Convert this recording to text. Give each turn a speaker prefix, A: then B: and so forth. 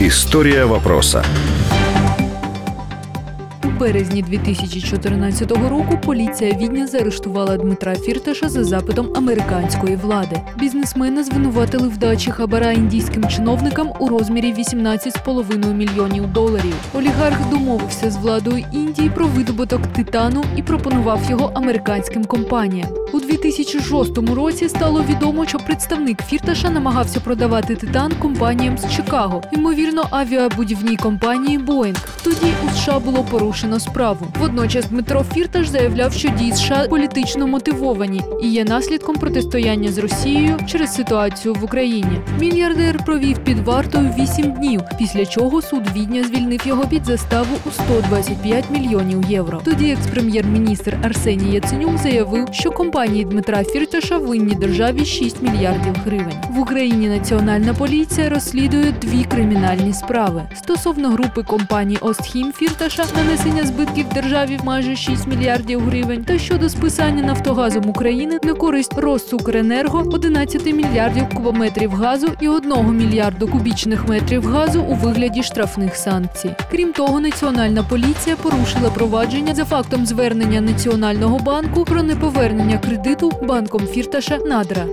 A: История вопроса.
B: У березні 2014 року поліція Відня заарештувала Дмитра Фірташа за запитом американської влади. Бізнесмена звинуватили в дачі хабара індійським чиновникам у розмірі 18,5 мільйонів доларів. Олігарх домовився з владою Індії про видобуток титану і пропонував його американським компаніям. У 2006 році стало відомо, що представник Фірташа намагався продавати титан компаніям з Чикаго, ймовірно, авіабудівній компанії Боїнг. Тоді у США було порушено справу. Водночас Дмитро Фірташ заявляв, що дії США політично мотивовані і є наслідком протистояння з Росією через ситуацію в Україні. Мільярдер провів під вартою 8 днів, після чого суд Відня звільнив його під заставу у 125 мільйонів євро. Тоді екс-прем'єр-міністр Арсеній Яценюк заявив, що компанії Дмитра Фірташа винні державі 6 мільярдів гривень. В Україні національна поліція розслідує дві кримінальні справи стосовно групи компаній Остхім Фірташа нанесення збитків державі в майже 6 мільярдів гривень та щодо списання Нафтогазом України на користь Россукренерго 11 мільярдів кубометрів газу і 1 мільярду кубічних метрів газу у вигляді штрафних санкцій. Крім того, національна поліція порушила провадження за фактом звернення Національного банку про неповернення кредиту банком Фірташа Надра.